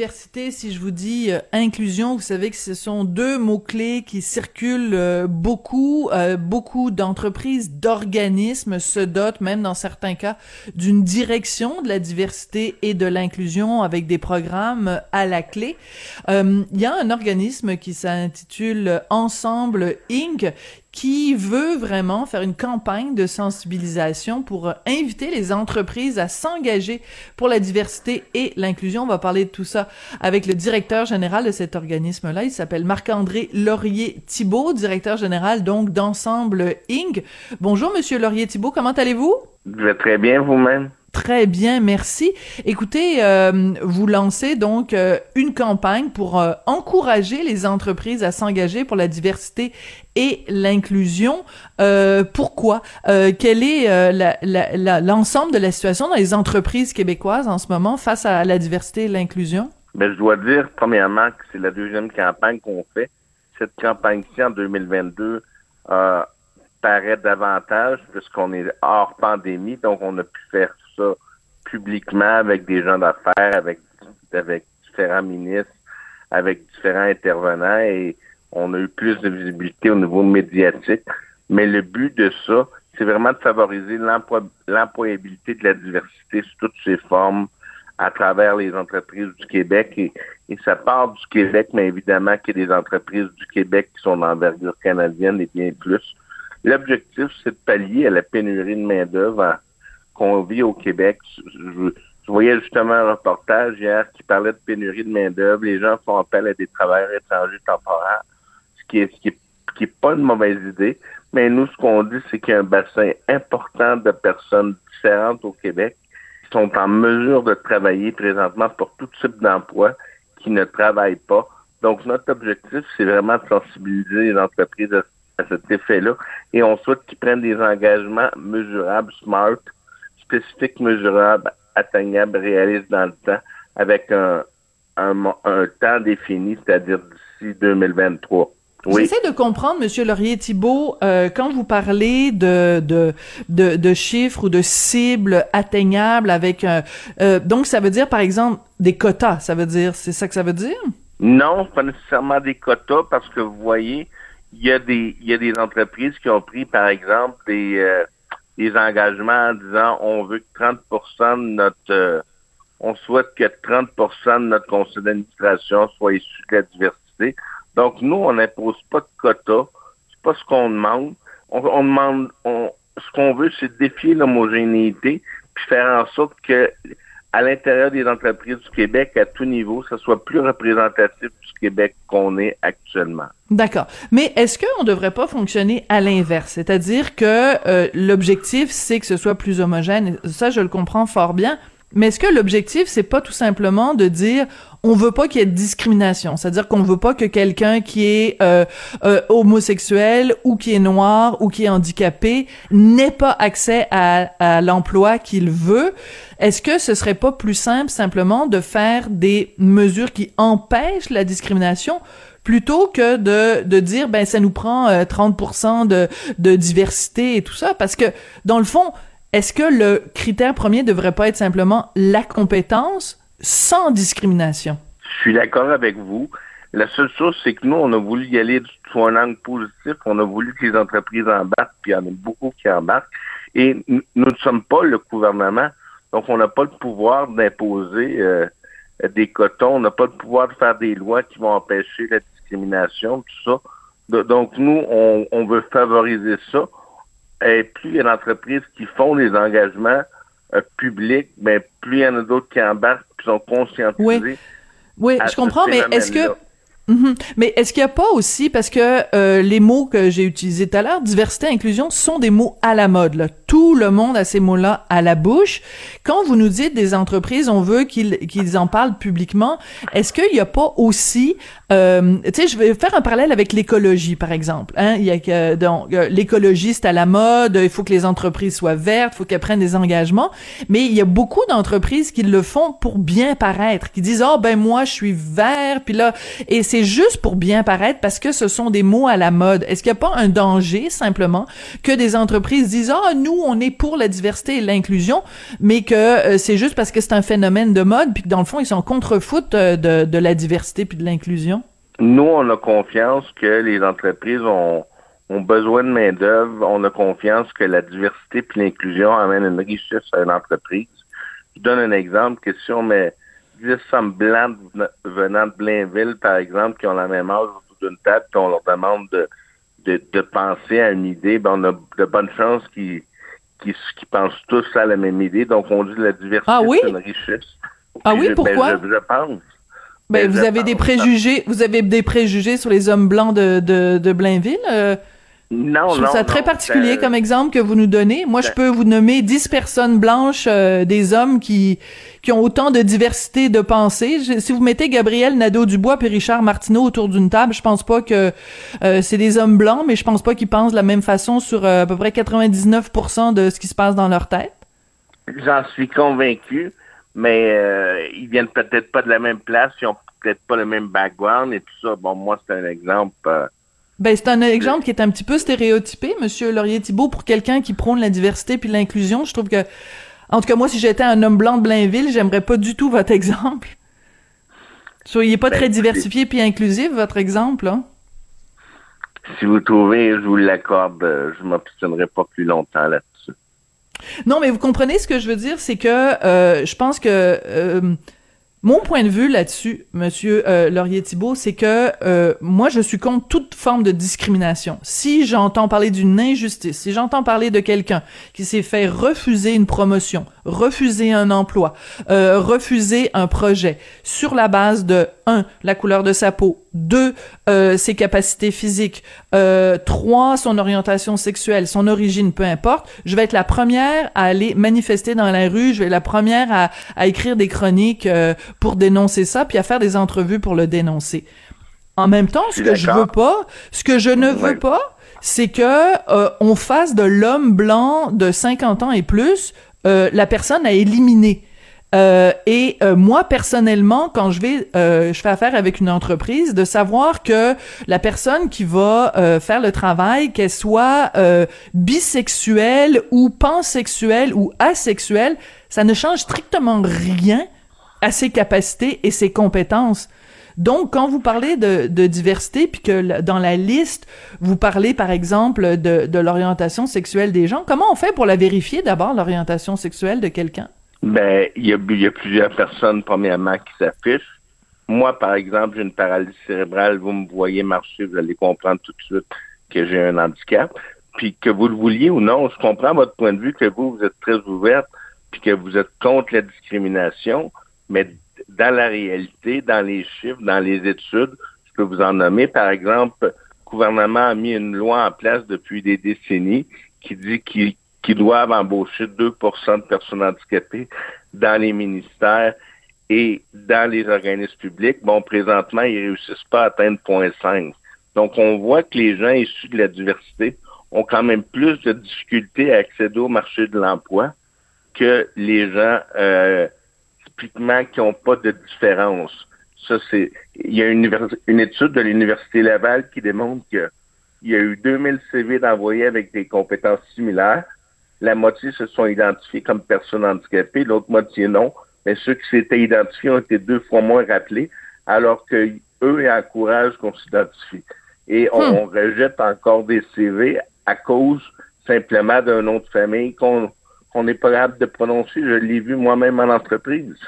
Diversité, si je vous dis euh, inclusion, vous savez que ce sont deux mots-clés qui circulent euh, beaucoup. Euh, beaucoup d'entreprises, d'organismes se dotent, même dans certains cas, d'une direction de la diversité et de l'inclusion avec des programmes à la clé. Il y a un organisme qui s'intitule Ensemble Inc qui veut vraiment faire une campagne de sensibilisation pour euh, inviter les entreprises à s'engager pour la diversité et l'inclusion. On va parler de tout ça avec le directeur général de cet organisme-là. Il s'appelle Marc-André Laurier-Thibault, directeur général donc d'Ensemble Inc. Bonjour, Monsieur Laurier-Thibault, comment allez-vous? Je vais très bien vous-même? Très bien, merci. Écoutez, euh, vous lancez donc euh, une campagne pour euh, encourager les entreprises à s'engager pour la diversité et l'inclusion. Pourquoi? Quel est l'ensemble de la situation dans les entreprises québécoises en ce moment face à la diversité et l'inclusion? Ben, je dois dire, premièrement, que c'est la deuxième campagne qu'on fait. Cette campagne-ci, en 2022, euh, paraît davantage puisqu'on est hors pandémie, donc on a pu faire publiquement avec des gens d'affaires, avec, différents ministres, avec différents intervenants et on a eu plus de visibilité au niveau médiatique. Mais le but de ça, c'est vraiment de favoriser l'employabilité de la diversité sous toutes ses formes à travers les entreprises du Québec. Et, et ça part du Québec, mais évidemment qu'il y a des entreprises du Québec qui sont d'envergure canadienne et bien plus. L'objectif, c'est de pallier à la pénurie de main-d'œuvre qu'on vit au Québec. Je, voyais justement un reportage hier qui parlait de pénurie de main-d'œuvre. Les gens font appel à des travailleurs étrangers temporaires, ce qui est, pas une mauvaise idée. Mais nous, ce qu'on dit, c'est qu'il y a un bassin important de personnes différentes au Québec qui sont en mesure de travailler présentement pour tout type d'emploi qui ne travaillent pas. Donc, notre objectif, c'est vraiment de sensibiliser les entreprises à cet effet-là et on souhaite qu'ils prennent des engagements mesurables, smart, spécifiques, mesurables, atteignables, réalistes dans le temps, avec un, un, temps défini, c'est-à-dire d'ici 2023. Oui. J'essaie de comprendre, Monsieur Laurier-Thibault, euh, quand vous parlez de, de, de, de chiffres ou de cibles atteignables avec un... euh, donc, ça veut dire, par exemple, des quotas, ça veut dire, c'est ça que ça veut dire? Non, pas nécessairement des quotas parce que vous voyez, il y a des il y a des entreprises qui ont pris par exemple des euh, des engagements en disant on veut que 30% de notre euh, on souhaite que 30% de notre conseil d'administration soit issu de la diversité. Donc nous on n'impose pas de quotas, c'est pas ce qu'on demande. On, on demande on ce qu'on veut c'est défier l'homogénéité puis faire en sorte que à l'intérieur des entreprises du Québec, à tout niveau, ça soit plus représentatif du Québec qu'on est actuellement. D'accord. Mais est-ce qu'on ne devrait pas fonctionner à l'inverse? C'est-à-dire que euh, l'objectif, c'est que ce soit plus homogène. Ça, je le comprends fort bien. Mais est-ce que l'objectif, c'est pas tout simplement de dire on veut pas qu'il y ait de discrimination, c'est-à-dire qu'on veut pas que quelqu'un qui est euh, euh, homosexuel ou qui est noir ou qui est handicapé n'ait pas accès à, l'emploi qu'il veut. Est-ce que ce serait pas plus simple simplement de faire des mesures qui empêchent la discrimination plutôt que de, de dire ben ça nous prend euh, 30% de, de diversité et tout ça? Parce que dans le fond est-ce que le critère premier devrait pas être simplement la compétence sans discrimination? Je suis d'accord avec vous. La seule chose, c'est que nous, on a voulu y aller sous un angle positif. On a voulu que les entreprises embarquent, puis il y en a beaucoup qui embarquent. Et nous ne sommes pas le gouvernement, donc on n'a pas le pouvoir d'imposer euh, des cotons, on n'a pas le pouvoir de faire des lois qui vont empêcher la discrimination, tout ça. Donc nous, on veut favoriser ça. Et plus il y a d'entreprises qui font des engagements euh, publics, ben, plus il y en a d'autres qui embarquent, qui sont conscientisés. Oui. Oui, je comprends, mais est-ce que Mhm. Mais est-ce qu'il n'y a pas aussi, parce que euh, les mots que j'ai utilisés tout à l'heure, diversité, inclusion, sont des mots à la mode. Là. Tout le monde a ces mots-là à la bouche. Quand vous nous dites des entreprises, on veut qu'ils qu'ils en parlent publiquement, est-ce qu'il n'y a pas aussi, euh, tu sais, je vais faire un parallèle avec l'écologie, par exemple. Hein? Il y a que donc euh, l'écologie c'est à la mode, il faut que les entreprises soient vertes, il faut qu'elles prennent des engagements, mais il y a beaucoup d'entreprises qui le font pour bien paraître, qui disent oh ben moi je suis vert, puis là et c'est juste pour bien paraître parce que ce sont des mots à la mode? Est-ce qu'il n'y a pas un danger simplement que des entreprises disent ah nous on est pour la diversité et l'inclusion, mais que euh, c'est juste parce que c'est un phénomène de mode puis que dans le fond ils sont contre-foot euh, de, de la diversité puis de l'inclusion? Nous on a confiance que les entreprises ont ont besoin de main-d'œuvre, on a confiance que la diversité puis l'inclusion amènent une richesse à une entreprise. Je donne un exemple que si on met 10 femmes blancs venant de Blainville, par exemple, qui ont la même âge autour d'une table, puis on leur demande de, de, penser à une idée, ben on a de bonnes chances qu'ils qui, qui pensent tous à la même idée. Donc, on dit la diversité, ah oui? c'est une richesse. Ah oui, ben, pourquoi? je, pense. Ben, vous avez des préjugés, vous avez des préjugés sur les hommes blancs de, de, de Blainville? Euh, non, je trouve ça très particulier comme exemple que vous nous donnez. Moi, je peux vous nommer dix personnes blanches, euh, des hommes qui qui ont autant de diversité de pensée. si vous mettez Gabriel Nadeau-Dubois et Richard Martineau autour d'une table, je pense pas que euh, c'est des hommes blancs, mais je pense pas qu'ils pensent de la même façon sur euh, à peu près 99% de ce qui se passe dans leur tête. J'en suis convaincu, mais ils viennent peut-être pas de la même place, ils ont peut-être pas le même background et tout ça. Bon, moi, c'est un exemple ben, c'est un exemple qui est un petit peu stéréotypé, Monsieur Laurier-Thibault, pour quelqu'un qui prône la diversité puis l'inclusion. Je trouve que, en tout cas, moi, si j'étais un homme blanc de Blainville, j'aimerais pas du tout votre exemple. Soyez pas ben, très diversifié puis inclusif, votre exemple, là. Si vous trouvez, je vous l'accorde, je m'obstinerai pas plus longtemps là-dessus. Non, mais vous comprenez ce que je veux dire, c'est que euh, je pense que euh, mon point de vue là-dessus, Monsieur euh, Laurier-Thibault, c'est que euh, moi, je suis contre toute forme de discrimination. Si j'entends parler d'une injustice, si j'entends parler de quelqu'un qui s'est fait refuser une promotion, refuser un emploi, euh, refuser un projet sur la base de un, la couleur de sa peau, deux, euh, ses capacités physiques, euh, trois, son orientation sexuelle, son origine, peu importe, je vais être la première à aller manifester dans la rue, je vais être la première à, à écrire des chroniques euh, pour dénoncer ça, puis à faire des entrevues pour le dénoncer. En même temps, ce que je veux pas, ce que je ne veux pas, c'est que euh, on fasse de l'homme blanc de 50 ans et plus la personne à éliminer. Euh, et euh, moi personnellement, quand je vais, euh, je fais affaire avec une entreprise, de savoir que la personne qui va faire le travail, qu'elle soit bisexuelle ou pansexuelle ou asexuelle, ça ne change strictement rien à ses capacités et ses compétences. Donc, quand vous parlez de, diversité, puis que dans la liste, vous parlez, par exemple, de, de l'orientation sexuelle des gens, comment on fait pour la vérifier d'abord, l'orientation sexuelle de quelqu'un? Ben, il y a, y a plusieurs personnes, premièrement, qui s'affichent. Moi, par exemple, j'ai une paralysie cérébrale. Vous me voyez marcher, vous allez comprendre tout de suite que j'ai un handicap. Puis que vous le vouliez ou non, je comprends votre point de vue que vous, vous êtes très ouverte, puis que vous êtes contre la discrimination, mais dans la réalité, dans les chiffres, dans les études, je peux vous en nommer. Par exemple, le gouvernement a mis une loi en place depuis des décennies qui dit qu'il qui doivent embaucher 2% de personnes handicapées dans les ministères et dans les organismes publics. Bon, présentement, ils réussissent pas à atteindre 0.5. Donc, on voit que les gens issus de la diversité ont quand même plus de difficultés à accéder au marché de l'emploi que les gens euh, typiquement qui n'ont pas de différence. Ça, c'est. Il y a une, une étude de l'Université Laval qui démontre qu'il y a eu 2000 CV d'envoyés avec des compétences similaires la moitié se sont identifiés comme personnes handicapées, l'autre moitié non. Mais ceux qui s'étaient identifiés ont été deux fois moins rappelés, alors que eux encouragent qu'on s'identifie. Et on, hmm. rejette encore des CV à cause simplement d'un nom de famille qu'on n'est pas capable de prononcer. Je l'ai vu moi-même en entreprise.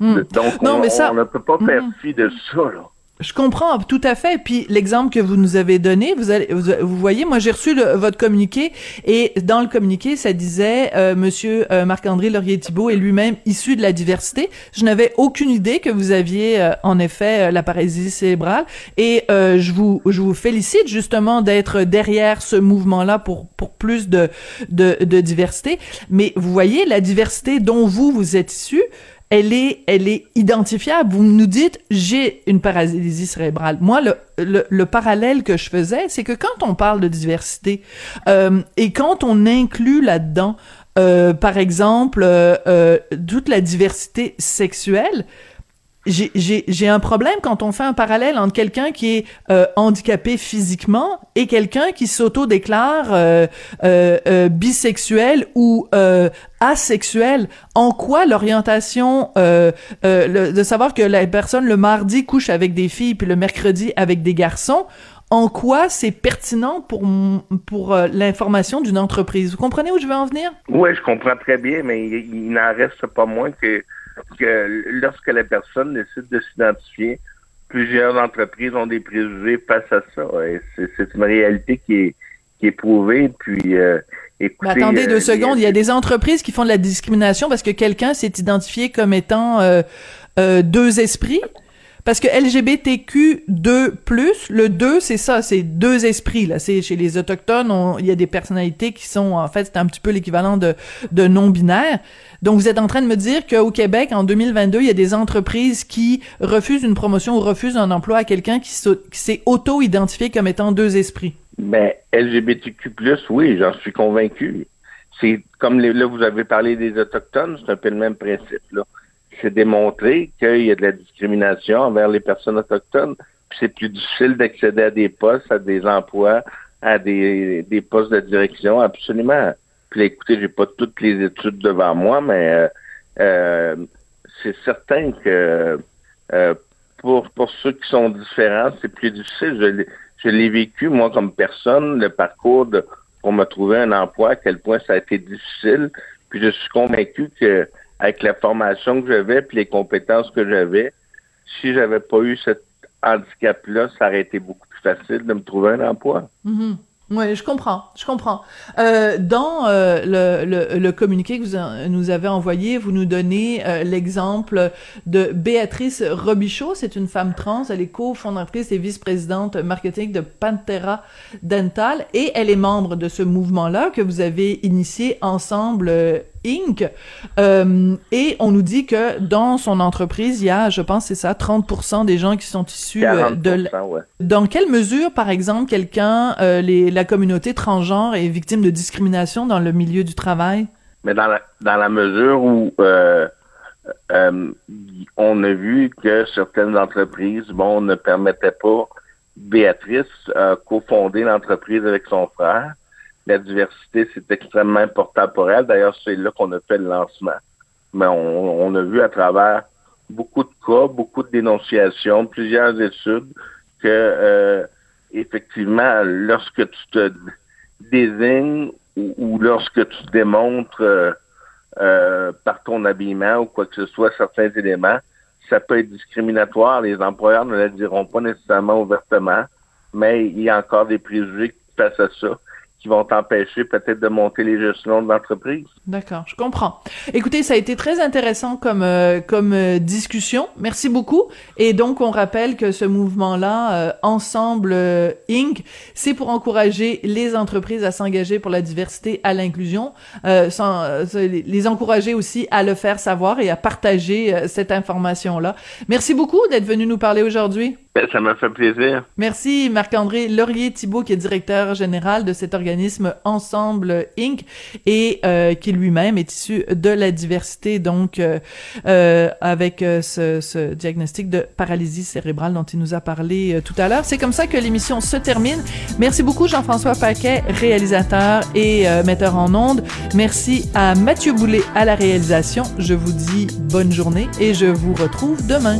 Hmm. Donc, on, ne peut pas faire hmm. fi de ça. Là. Je comprends tout à fait. Puis l'exemple que vous nous avez donné, vous, allez, vous, voyez, moi j'ai reçu votre communiqué et dans le communiqué, ça disait euh, Monsieur euh, Marc-André Laurier-Thibault est lui-même issu de la diversité. Je n'avais aucune idée que vous aviez euh, en effet la paralysie cérébrale et je vous je vous félicite justement d'être derrière ce mouvement-là pour pour plus de, de de diversité. Mais vous voyez la diversité dont vous vous êtes issu elle est, elle est identifiable. Vous nous dites, j'ai une paralysie cérébrale. Moi, le, le, le parallèle que je faisais, c'est que quand on parle de diversité euh, et quand on inclut là-dedans, euh, par exemple, euh, euh toute la diversité sexuelle, j'ai un problème quand on fait un parallèle entre quelqu'un qui est euh, handicapé physiquement et quelqu'un qui s'auto-déclare euh, euh, euh bisexuel ou asexuel. En quoi l'orientation de savoir que la personne le mardi couche avec des filles puis le mercredi avec des garçons en quoi c'est pertinent pour pour l'information d'une entreprise? Vous comprenez où je veux en venir? Oui, je comprends très bien, mais il n'en reste pas moins que que lorsque la personne décide de s'identifier, plusieurs entreprises ont des préjugés face à ça. C'est une réalité qui est, qui est prouvée. Puis, euh, écoutez, attendez deux euh, secondes. Il y a des entreprises qui font de la discrimination parce que quelqu'un s'est identifié comme étant euh, deux esprits? Parce que LGBTQ2+, le 2, c'est ça, c'est deux esprits, là. Chez les Autochtones, il y a des personnalités qui sont, en fait, c'est un petit peu l'équivalent de, non-binaire. Donc, vous êtes en train de me dire qu'au Québec, en 2022, il y a des entreprises qui refusent une promotion ou refusent un emploi à quelqu'un qui s'est auto-identifié comme étant deux esprits. Ben, LGBTQ+, oui, j'en suis convaincu. C'est comme là, vous avez parlé des Autochtones, c'est un peu le même principe, là c'est démontré qu'il y a de la discrimination envers les personnes autochtones. Puis c'est plus difficile d'accéder à des postes, à des emplois, à des, des postes de direction, absolument. Puis écoutez, j'ai pas toutes les études devant moi, mais euh, euh, c'est certain que euh, pour, pour ceux qui sont différents, c'est plus difficile. Je, l'ai vécu, moi, comme personne, le parcours de, pour me trouver un emploi, à quel point ça a été difficile. Puis je suis convaincu que avec la formation que j'avais puis les compétences que j'avais, si j'avais pas eu cet handicap-là, ça aurait été beaucoup plus facile de me trouver un emploi. Mm-hmm. Oui, je comprends, je comprends. Euh, dans euh, le, communiqué que vous nous avez envoyé, vous nous donnez euh, l'exemple de Béatrice Robichaud. C'est une femme trans, elle est cofondatrice et vice-présidente marketing de Pantera Dental et elle est membre de ce mouvement-là que vous avez initié ensemble Inc. Euh, et on nous dit que dans son entreprise, il y a, je pense, c'est ça, 30% des gens qui sont issus euh, de. Ouais. Dans quelle mesure, par exemple, quelqu'un, euh, les, la communauté transgenre est victime de discrimination dans le milieu du travail? Mais dans la, dans la mesure où on a vu que certaines entreprises, bon, ne permettaient pas Béatrice cofonder l'entreprise avec son frère la diversité, c'est extrêmement important pour elle. D'ailleurs, c'est là qu'on a fait le lancement. Mais on, a vu à travers beaucoup de cas, beaucoup de dénonciations, plusieurs études, que euh, effectivement, lorsque tu te désignes ou, lorsque tu démontres euh, euh, par ton habillement ou quoi que ce soit certains éléments, ça peut être discriminatoire. Les employeurs ne le diront pas nécessairement ouvertement, mais il y a encore des préjugés passent à ça qui vont t'empêcher peut-être de monter les gestions de l'entreprise. D'accord, je comprends. Écoutez, ça a été très intéressant comme euh, comme euh, discussion. Merci beaucoup. Et donc on rappelle que ce mouvement-là, euh, Ensemble Inc, c'est pour encourager les entreprises à s'engager pour la diversité, à l'inclusion, sans les encourager aussi à le faire savoir et à partager cette information-là. Merci beaucoup d'être venu nous parler aujourd'hui. Ben, ça m'a fait plaisir. Merci Marc-André Laurier-Thibault, qui est directeur général de cet Ensemble Inc. et euh, qui lui-même est issu de la diversité, donc euh, euh, avec ce, ce, diagnostic de paralysie cérébrale dont il nous a parlé tout à l'heure. C'est comme ça que l'émission se termine. Merci beaucoup Jean-François Paquet, réalisateur et metteur en ondes. Merci à Mathieu Boulet à la réalisation. Je vous dis bonne journée et je vous retrouve demain.